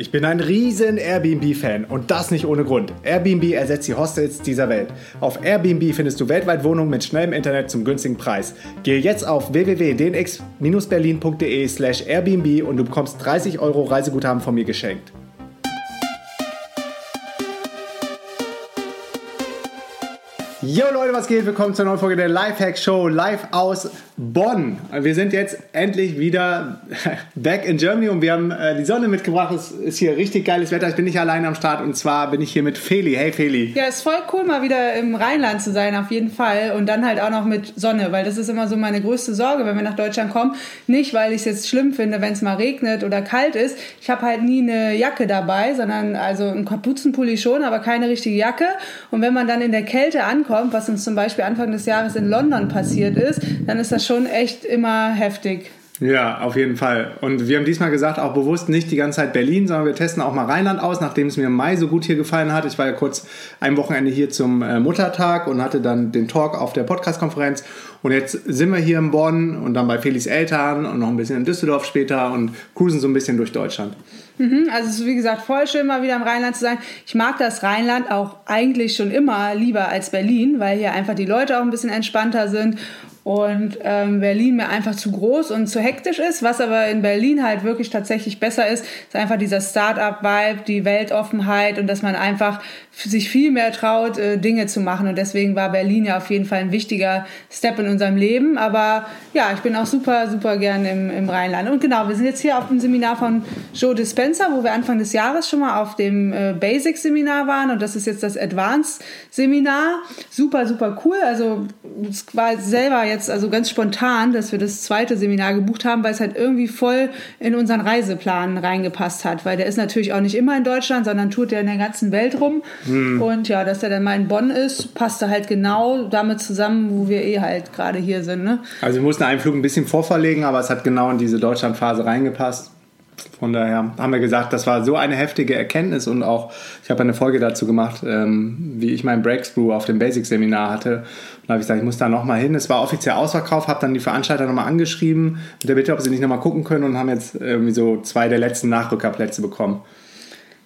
Ich bin ein riesen Airbnb-Fan und das nicht ohne Grund. Airbnb ersetzt die Hostels dieser Welt. Auf Airbnb findest du weltweit Wohnungen mit schnellem Internet zum günstigen Preis. Gehe jetzt auf www.dnx-berlin.de slash Airbnb und du bekommst 30 Euro Reiseguthaben von mir geschenkt. Jo Leute, was geht? Willkommen zur neuen Folge der Lifehack Show live aus Bonn. Wir sind jetzt endlich wieder back in Germany und wir haben äh, die Sonne mitgebracht. Es ist hier richtig geiles Wetter. Ich bin nicht alleine am Start und zwar bin ich hier mit Feli. Hey Feli. Ja, ist voll cool, mal wieder im Rheinland zu sein, auf jeden Fall. Und dann halt auch noch mit Sonne, weil das ist immer so meine größte Sorge, wenn wir nach Deutschland kommen. Nicht, weil ich es jetzt schlimm finde, wenn es mal regnet oder kalt ist. Ich habe halt nie eine Jacke dabei, sondern also ein Kapuzenpulli schon, aber keine richtige Jacke. Und wenn man dann in der Kälte ankommt, kommt, was uns zum Beispiel Anfang des Jahres in London passiert ist, dann ist das schon echt immer heftig. Ja, auf jeden Fall. Und wir haben diesmal gesagt, auch bewusst nicht die ganze Zeit Berlin, sondern wir testen auch mal Rheinland aus, nachdem es mir im Mai so gut hier gefallen hat. Ich war ja kurz ein Wochenende hier zum äh, Muttertag und hatte dann den Talk auf der Podcast-Konferenz. Und jetzt sind wir hier in Bonn und dann bei Felis Eltern und noch ein bisschen in Düsseldorf später und cruisen so ein bisschen durch Deutschland. Mhm, also es ist wie gesagt voll schön, mal wieder im Rheinland zu sein. Ich mag das Rheinland auch eigentlich schon immer lieber als Berlin, weil hier einfach die Leute auch ein bisschen entspannter sind und ähm, Berlin mir einfach zu groß und zu hektisch ist. Was aber in Berlin halt wirklich tatsächlich besser ist, ist einfach dieser Start-up-Vibe, die Weltoffenheit und dass man einfach sich viel mehr traut, äh, Dinge zu machen. Und deswegen war Berlin ja auf jeden Fall ein wichtiger Step in unserem Leben. Aber ja, ich bin auch super, super gern im, im Rheinland. Und genau, wir sind jetzt hier auf dem Seminar von Joe Dispenza, wo wir Anfang des Jahres schon mal auf dem äh, Basic-Seminar waren. Und das ist jetzt das Advanced-Seminar. Super, super cool. Also es war selber jetzt also ganz spontan, dass wir das zweite Seminar gebucht haben, weil es halt irgendwie voll in unseren Reiseplan reingepasst hat. Weil der ist natürlich auch nicht immer in Deutschland, sondern tut der in der ganzen Welt rum. Hm. Und ja, dass der dann mal in Bonn ist, passt da halt genau damit zusammen, wo wir eh halt gerade hier sind. Ne? Also wir mussten einen Flug ein bisschen vorverlegen, aber es hat genau in diese Deutschlandphase reingepasst. Von daher haben wir gesagt, das war so eine heftige Erkenntnis und auch, ich habe eine Folge dazu gemacht, ähm, wie ich mein Breakthrough auf dem Basic-Seminar hatte. Und habe ich gesagt, ich muss da nochmal hin. Es war offiziell Ausverkauf, habe dann die Veranstalter nochmal angeschrieben mit der Bitte, ob sie nicht nochmal gucken können und haben jetzt irgendwie so zwei der letzten Nachrückerplätze bekommen.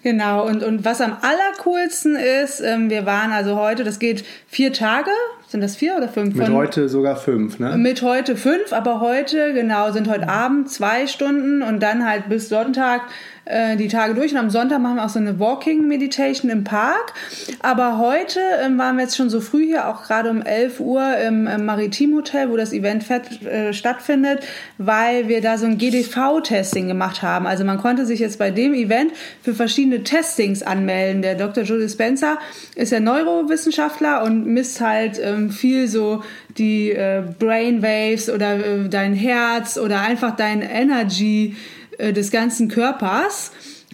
Genau, und, und was am allercoolsten ist, ähm, wir waren also heute, das geht vier Tage, sind das vier oder fünf? Mit heute sogar fünf, ne? Mit heute fünf, aber heute, genau, sind heute Abend zwei Stunden und dann halt bis Sonntag äh, die Tage durch. Und am Sonntag machen wir auch so eine Walking Meditation im Park. Aber heute ähm, waren wir jetzt schon so früh hier, auch gerade um 11 Uhr im, im Maritim Hotel, wo das Event fett, äh, stattfindet, weil wir da so ein GDV-Testing gemacht haben. Also man konnte sich jetzt bei dem Event für verschiedene Testings anmelden. Der Dr. Julie Spencer ist ja Neurowissenschaftler und misst halt ähm, viel so die äh, Brainwaves oder äh, dein Herz oder einfach dein Energy des ganzen Körpers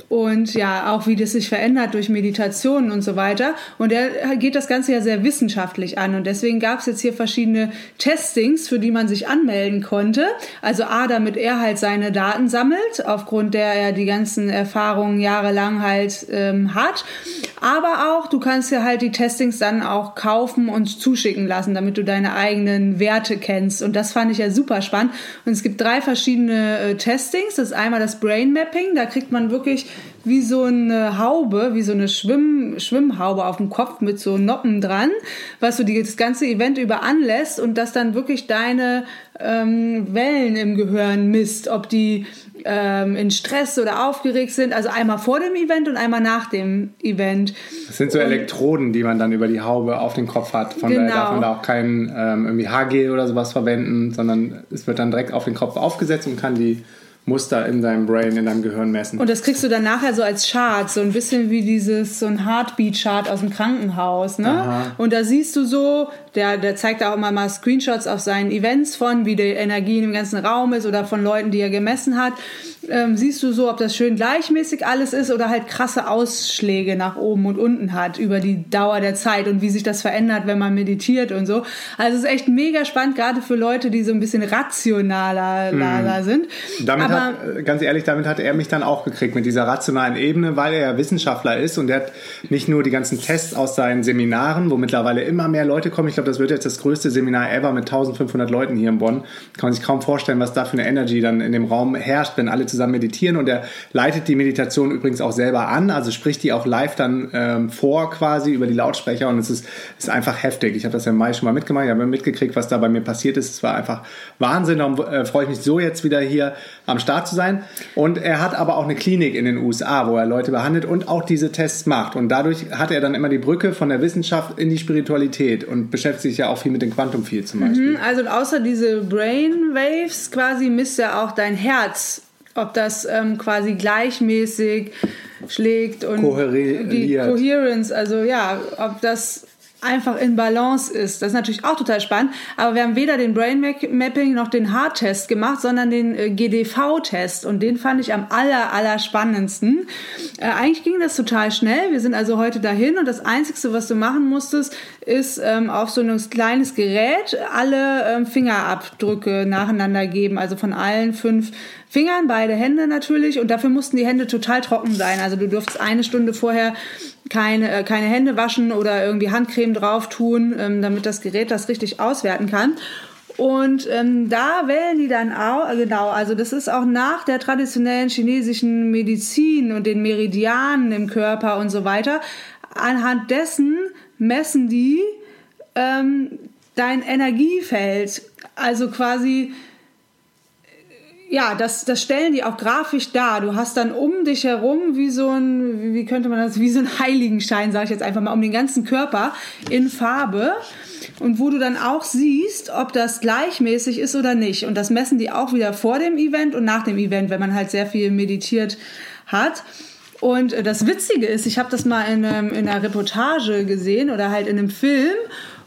und ja, auch wie das sich verändert durch Meditationen und so weiter. Und er geht das Ganze ja sehr wissenschaftlich an. Und deswegen gab es jetzt hier verschiedene Testings, für die man sich anmelden konnte. Also A, damit er halt seine Daten sammelt, aufgrund der er die ganzen Erfahrungen jahrelang halt ähm, hat. Aber auch, du kannst ja halt die Testings dann auch kaufen und zuschicken lassen, damit du deine eigenen Werte kennst. Und das fand ich ja super spannend. Und es gibt drei verschiedene äh, Testings. Das ist einmal das Brain Mapping. Da kriegt man wirklich wie so eine Haube, wie so eine Schwimm Schwimmhaube auf dem Kopf mit so Noppen dran, was du das ganze Event über anlässt und das dann wirklich deine ähm, Wellen im Gehirn misst, ob die ähm, in Stress oder aufgeregt sind. Also einmal vor dem Event und einmal nach dem Event. Das sind so Elektroden, die man dann über die Haube auf den Kopf hat. Von genau. daher darf man da auch kein ähm, irgendwie Haargel oder sowas verwenden, sondern es wird dann direkt auf den Kopf aufgesetzt und kann die Muster in deinem Brain, in deinem Gehirn messen. Und das kriegst du dann nachher so als Chart, so ein bisschen wie dieses, so ein Heartbeat-Chart aus dem Krankenhaus, ne? Aha. Und da siehst du so, der, der zeigt auch immer mal Screenshots auf seinen Events von, wie die Energie in dem ganzen Raum ist oder von Leuten, die er gemessen hat. Ähm, siehst du so, ob das schön gleichmäßig alles ist oder halt krasse Ausschläge nach oben und unten hat über die Dauer der Zeit und wie sich das verändert, wenn man meditiert und so. Also es ist echt mega spannend, gerade für Leute, die so ein bisschen rationaler mhm. sind. Damit Aber, hat, äh, ganz ehrlich, damit hat er mich dann auch gekriegt mit dieser rationalen Ebene, weil er ja Wissenschaftler ist und er hat nicht nur die ganzen Tests aus seinen Seminaren, wo mittlerweile immer mehr Leute kommen. Ich glaube, das wird jetzt das größte Seminar ever mit 1500 Leuten hier in Bonn. Kann man sich kaum vorstellen, was da für eine Energy dann in dem Raum herrscht, wenn alle zusammen meditieren. Und er leitet die Meditation übrigens auch selber an, also spricht die auch live dann ähm, vor quasi über die Lautsprecher und es ist, ist einfach heftig. Ich habe das ja im Mai schon mal mitgemacht, ich habe mitgekriegt, was da bei mir passiert ist. Es war einfach Wahnsinn. Darum äh, freue ich mich so jetzt wieder hier am Start zu sein. Und er hat aber auch eine Klinik in den USA, wo er Leute behandelt und auch diese Tests macht. Und dadurch hat er dann immer die Brücke von der Wissenschaft in die Spiritualität und beschäftigt sich ja auch viel mit dem Quantum Field zum Beispiel. Mhm, also außer diese Brainwaves quasi misst er auch dein Herz, ob das ähm, quasi gleichmäßig schlägt und Kohäriert. die Coherence, also ja, ob das einfach in Balance ist. Das ist natürlich auch total spannend, aber wir haben weder den Brain Mapping noch den Heart-Test gemacht, sondern den äh, GDV-Test und den fand ich am aller, aller spannendsten. Äh, eigentlich ging das total schnell. Wir sind also heute dahin und das Einzige, was du machen musstest, ist ähm, auf so ein kleines Gerät alle ähm, Fingerabdrücke nacheinander geben, also von allen fünf Fingern, beide Hände natürlich und dafür mussten die Hände total trocken sein. Also du durftest eine Stunde vorher keine, äh, keine Hände waschen oder irgendwie Handcreme drauf tun, ähm, damit das Gerät das richtig auswerten kann. Und ähm, da wählen die dann auch, äh, genau, also das ist auch nach der traditionellen chinesischen Medizin und den Meridianen im Körper und so weiter. Anhand dessen messen die ähm, dein Energiefeld. Also quasi ja, das, das stellen die auch grafisch dar. Du hast dann um dich herum wie so ein, wie könnte man das, wie so ein Heiligenschein, sage ich jetzt einfach mal, um den ganzen Körper in Farbe. Und wo du dann auch siehst, ob das gleichmäßig ist oder nicht. Und das messen die auch wieder vor dem Event und nach dem Event, wenn man halt sehr viel meditiert hat. Und das Witzige ist, ich habe das mal in, einem, in einer Reportage gesehen oder halt in einem Film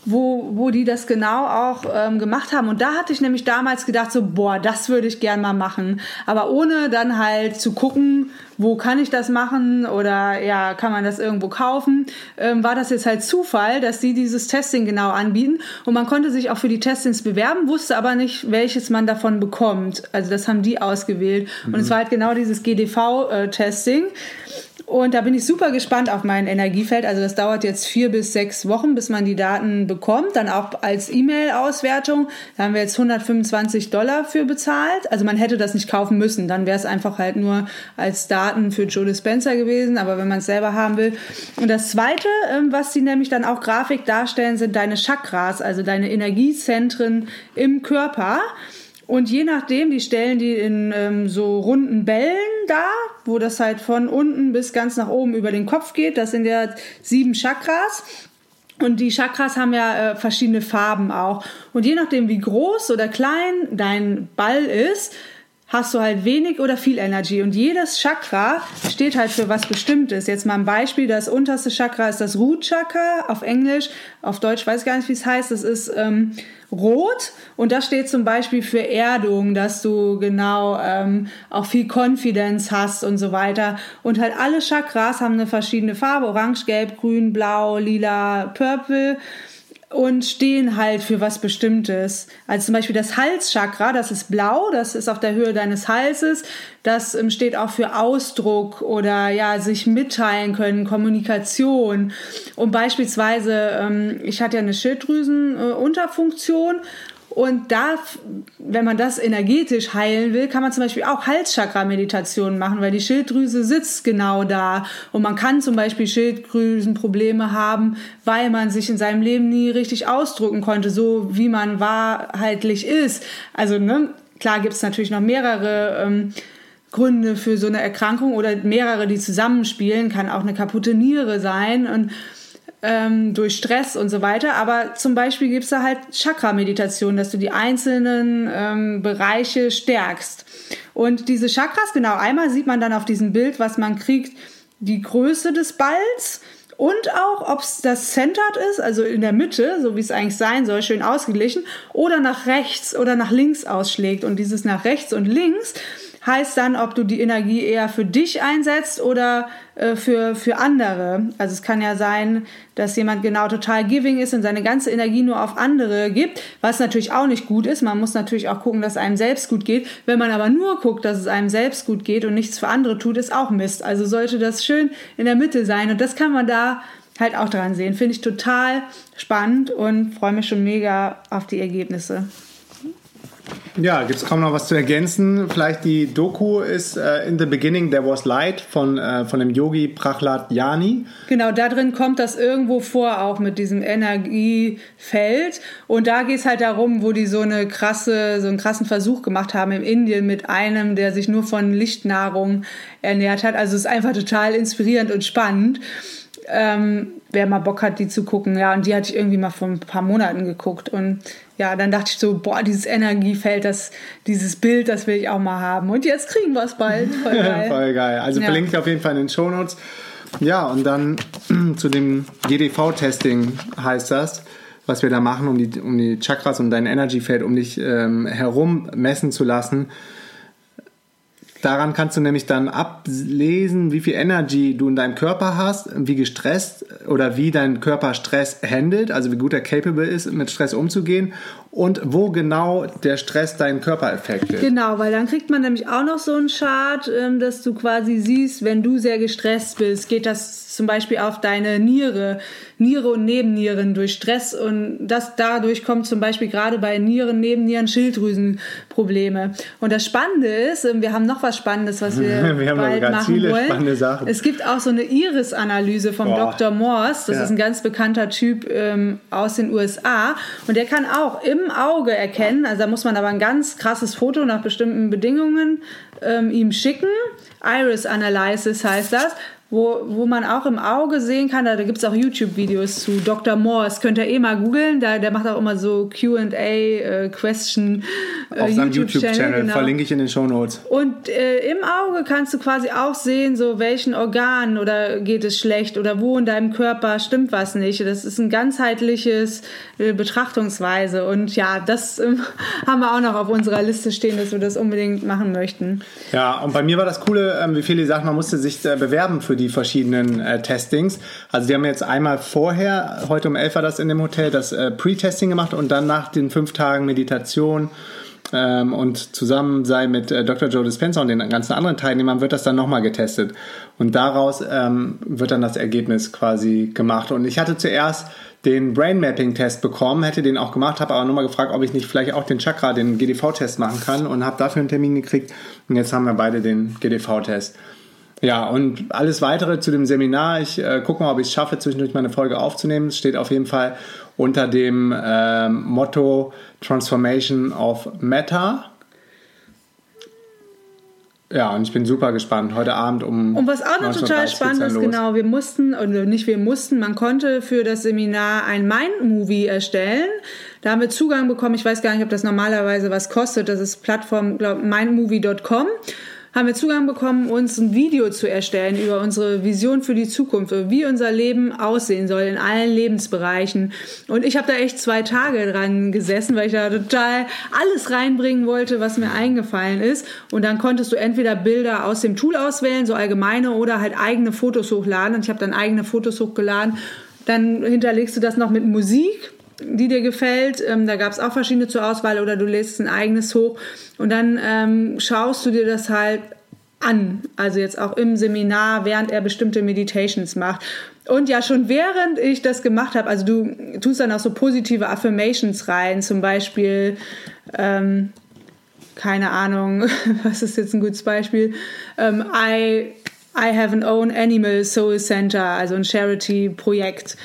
wo, wo die das genau auch ähm, gemacht haben. Und da hatte ich nämlich damals gedacht, so, boah, das würde ich gern mal machen. Aber ohne dann halt zu gucken, wo kann ich das machen oder ja, kann man das irgendwo kaufen, ähm, war das jetzt halt Zufall, dass die dieses Testing genau anbieten. Und man konnte sich auch für die Testings bewerben, wusste aber nicht, welches man davon bekommt. Also das haben die ausgewählt. Mhm. Und es mhm. war halt genau dieses GDV-Testing. Äh, und da bin ich super gespannt auf mein Energiefeld. Also das dauert jetzt vier bis sechs Wochen, bis man die Daten bekommt. Dann auch als E-Mail-Auswertung. Da haben wir jetzt 125 Dollar für bezahlt. Also man hätte das nicht kaufen müssen. Dann wäre es einfach halt nur als Daten für Joe Dispenza gewesen. Aber wenn man es selber haben will. Und das Zweite, ähm, was die nämlich dann auch Grafik darstellen, sind deine Chakras, also deine Energiezentren im Körper. Und je nachdem, die stellen die in ähm, so runden Bällen da, wo das halt von unten bis ganz nach oben über den Kopf geht. Das sind ja sieben Chakras. Und die Chakras haben ja äh, verschiedene Farben auch. Und je nachdem, wie groß oder klein dein Ball ist, hast du halt wenig oder viel Energy. Und jedes Chakra steht halt für was Bestimmtes. Jetzt mal ein Beispiel. Das unterste Chakra ist das Root Chakra auf Englisch. Auf Deutsch weiß ich gar nicht, wie es heißt. Das ist ähm, rot und das steht zum Beispiel für Erdung, dass du genau ähm, auch viel Confidence hast und so weiter. Und halt alle Chakras haben eine verschiedene Farbe, orange, gelb, grün, blau, lila, purple und stehen halt für was Bestimmtes. Also zum Beispiel das Halschakra, das ist blau, das ist auf der Höhe deines Halses. Das ähm, steht auch für Ausdruck oder ja, sich mitteilen können, Kommunikation. Und beispielsweise, ähm, ich hatte ja eine Schilddrüsenunterfunktion und da, wenn man das energetisch heilen will, kann man zum Beispiel auch Halschakra-Meditationen machen, weil die Schilddrüse sitzt genau da. Und man kann zum Beispiel Schilddrüsenprobleme haben, weil man sich in seinem Leben nie richtig ausdrücken konnte, so wie man wahrheitlich ist. Also, ne, klar gibt es natürlich noch mehrere ähm, Gründe für so eine Erkrankung oder mehrere, die zusammenspielen, kann auch eine kaputte Niere sein. Und ähm, durch Stress und so weiter. Aber zum Beispiel gibt es da halt Chakra-Meditation, dass du die einzelnen ähm, Bereiche stärkst. Und diese Chakras, genau, einmal sieht man dann auf diesem Bild, was man kriegt, die Größe des Balls und auch, ob es das centered ist, also in der Mitte, so wie es eigentlich sein soll, schön ausgeglichen, oder nach rechts oder nach links ausschlägt. Und dieses nach rechts und links heißt dann, ob du die Energie eher für dich einsetzt oder äh, für, für andere. Also es kann ja sein, dass jemand genau total giving ist und seine ganze Energie nur auf andere gibt, was natürlich auch nicht gut ist. Man muss natürlich auch gucken, dass es einem selbst gut geht. Wenn man aber nur guckt, dass es einem selbst gut geht und nichts für andere tut, ist auch Mist. Also sollte das schön in der Mitte sein und das kann man da halt auch dran sehen. Finde ich total spannend und freue mich schon mega auf die Ergebnisse. Ja, gibt es kaum noch was zu ergänzen. Vielleicht die Doku ist uh, In the Beginning There Was Light von, uh, von dem Yogi Prachlat Yani. Genau, da drin kommt das irgendwo vor, auch mit diesem Energiefeld. Und da geht es halt darum, wo die so eine krasse, so einen krassen Versuch gemacht haben in Indien mit einem, der sich nur von Lichtnahrung ernährt hat. Also es ist einfach total inspirierend und spannend. Ähm, wer mal Bock hat, die zu gucken. Ja, und die hatte ich irgendwie mal vor ein paar Monaten geguckt. Und ja, dann dachte ich so, boah, dieses Energiefeld, das, dieses Bild, das will ich auch mal haben. Und jetzt kriegen wir es bald. Voll geil. Voll geil. Also ja. verlinke ich auf jeden Fall in den Show Notes. Ja, und dann zu dem GDV-Testing heißt das, was wir da machen, um die, um die Chakras und dein Energiefeld um dich ähm, herum messen zu lassen Daran kannst du nämlich dann ablesen, wie viel Energy du in deinem Körper hast, wie gestresst oder wie dein Körper Stress handelt, also wie gut er capable ist, mit Stress umzugehen und wo genau der Stress deinen Körper affectet. Genau, weil dann kriegt man nämlich auch noch so einen Chart, ähm, dass du quasi siehst, wenn du sehr gestresst bist, geht das zum Beispiel auf deine Niere, Niere und Nebennieren durch Stress und das dadurch kommt zum Beispiel gerade bei Nieren, Nebennieren Schilddrüsenprobleme. Und das Spannende ist, ähm, wir haben noch was Spannendes, was wir, wir bald machen viele wollen. Spannende Sachen. Es gibt auch so eine Iris-Analyse vom Boah. Dr. Morse, das ja. ist ein ganz bekannter Typ ähm, aus den USA und der kann auch im Auge erkennen, also da muss man aber ein ganz krasses Foto nach bestimmten Bedingungen ähm, ihm schicken. Iris Analysis heißt das wo, wo man auch im Auge sehen kann, da, da gibt es auch YouTube-Videos zu Dr. Morse, könnt ihr eh mal googeln, der macht auch immer so Q&A-Question äh, Auf seinem YouTube-Channel, YouTube genau. verlinke ich in den Show Notes. Und äh, im Auge kannst du quasi auch sehen, so welchen Organen oder geht es schlecht oder wo in deinem Körper stimmt was nicht. Das ist ein ganzheitliches äh, Betrachtungsweise und ja, das äh, haben wir auch noch auf unserer Liste stehen, dass wir das unbedingt machen möchten. Ja, und bei mir war das Coole, ähm, wie viele sagt, man musste sich äh, bewerben für die die verschiedenen äh, Testings. Also die haben jetzt einmal vorher, heute um 11 war das in dem Hotel, das äh, Pre-Testing gemacht und dann nach den fünf Tagen Meditation ähm, und zusammen sei mit äh, Dr. Joe Dispenza und den ganzen anderen Teilnehmern wird das dann nochmal getestet. Und daraus ähm, wird dann das Ergebnis quasi gemacht. Und ich hatte zuerst den Brain Mapping Test bekommen, hätte den auch gemacht, habe aber nochmal gefragt, ob ich nicht vielleicht auch den Chakra, den GDV Test machen kann und habe dafür einen Termin gekriegt. Und jetzt haben wir beide den GDV Test. Ja, und alles weitere zu dem Seminar, ich äh, gucke mal, ob ich es schaffe, zwischendurch meine Folge aufzunehmen. Es steht auf jeden Fall unter dem äh, Motto Transformation of Meta. Ja, und ich bin super gespannt. Heute Abend um. Und was auch noch total spannend ist, genau, wir mussten, oder nicht wir mussten, man konnte für das Seminar ein Mind-Movie erstellen. Da haben wir Zugang bekommen. Ich weiß gar nicht, ob das normalerweise was kostet. Das ist Plattform, glaube mindmovie.com haben wir Zugang bekommen, uns ein Video zu erstellen über unsere Vision für die Zukunft, wie unser Leben aussehen soll in allen Lebensbereichen. Und ich habe da echt zwei Tage dran gesessen, weil ich da total alles reinbringen wollte, was mir eingefallen ist. Und dann konntest du entweder Bilder aus dem Tool auswählen, so allgemeine, oder halt eigene Fotos hochladen. Und ich habe dann eigene Fotos hochgeladen. Dann hinterlegst du das noch mit Musik die dir gefällt. Ähm, da gab es auch verschiedene zur Auswahl oder du lädst ein eigenes hoch und dann ähm, schaust du dir das halt an. Also jetzt auch im Seminar, während er bestimmte Meditations macht. Und ja, schon während ich das gemacht habe, also du tust dann auch so positive Affirmations rein, zum Beispiel, ähm, keine Ahnung, was ist jetzt ein gutes Beispiel? Ähm, I, I have an own animal soul center, also ein Charity-Projekt.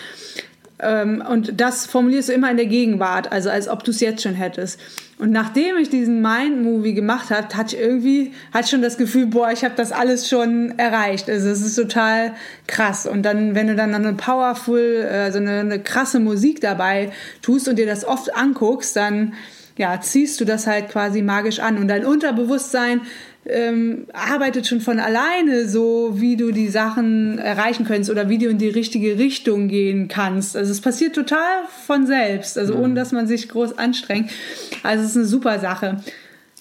Ähm, und das formulierst du immer in der Gegenwart, also als ob du es jetzt schon hättest. Und nachdem ich diesen Mind-Movie gemacht habe, hatte ich irgendwie, hatte schon das Gefühl, boah, ich habe das alles schon erreicht. Also es ist total krass. Und dann, wenn du dann eine powerful, also eine, eine krasse Musik dabei tust und dir das oft anguckst, dann ja, ziehst du das halt quasi magisch an. Und dein Unterbewusstsein ähm, arbeitet schon von alleine so, wie du die Sachen erreichen kannst oder wie du in die richtige Richtung gehen kannst. Also es passiert total von selbst, also ohne mhm. dass man sich groß anstrengt. Also es ist eine super Sache.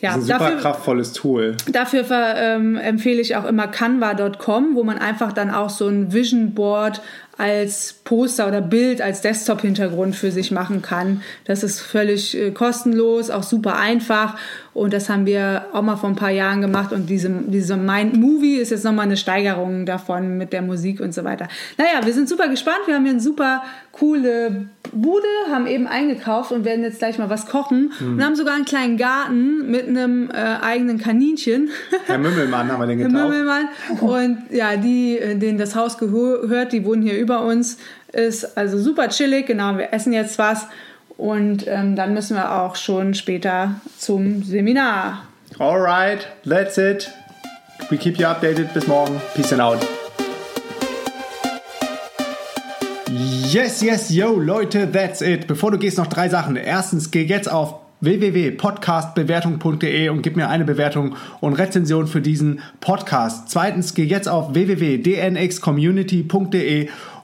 Ja, Das ist ein super dafür, kraftvolles Tool. dafür ver- ähm, empfehle ich auch immer canva.com, wo man einfach dann auch so ein Vision Board als Poster oder Bild als Desktop-Hintergrund für sich machen kann. Das ist völlig äh, kostenlos, auch super einfach. Und das haben wir auch mal vor ein paar Jahren gemacht. Und diese, diese Mind Movie ist jetzt nochmal eine Steigerung davon mit der Musik und so weiter. Naja, wir sind super gespannt. Wir haben hier eine super coole Bude, haben eben eingekauft und werden jetzt gleich mal was kochen. Und haben sogar einen kleinen Garten mit einem äh, eigenen Kaninchen. Herr Mümmelmann haben wir den Herr getauft. Mümmelmann. Und ja, die, äh, denen das Haus gehört, die wohnen hier über uns. Ist also super chillig. Genau, wir essen jetzt was. Und ähm, dann müssen wir auch schon später zum Seminar. Alright, that's it. We keep you updated. Bis morgen. Peace and out. Yes, yes, yo, Leute, that's it. Bevor du gehst, noch drei Sachen. Erstens, geh jetzt auf www.podcastbewertung.de und gib mir eine Bewertung und Rezension für diesen Podcast. Zweitens, geh jetzt auf www.dnxcommunity.de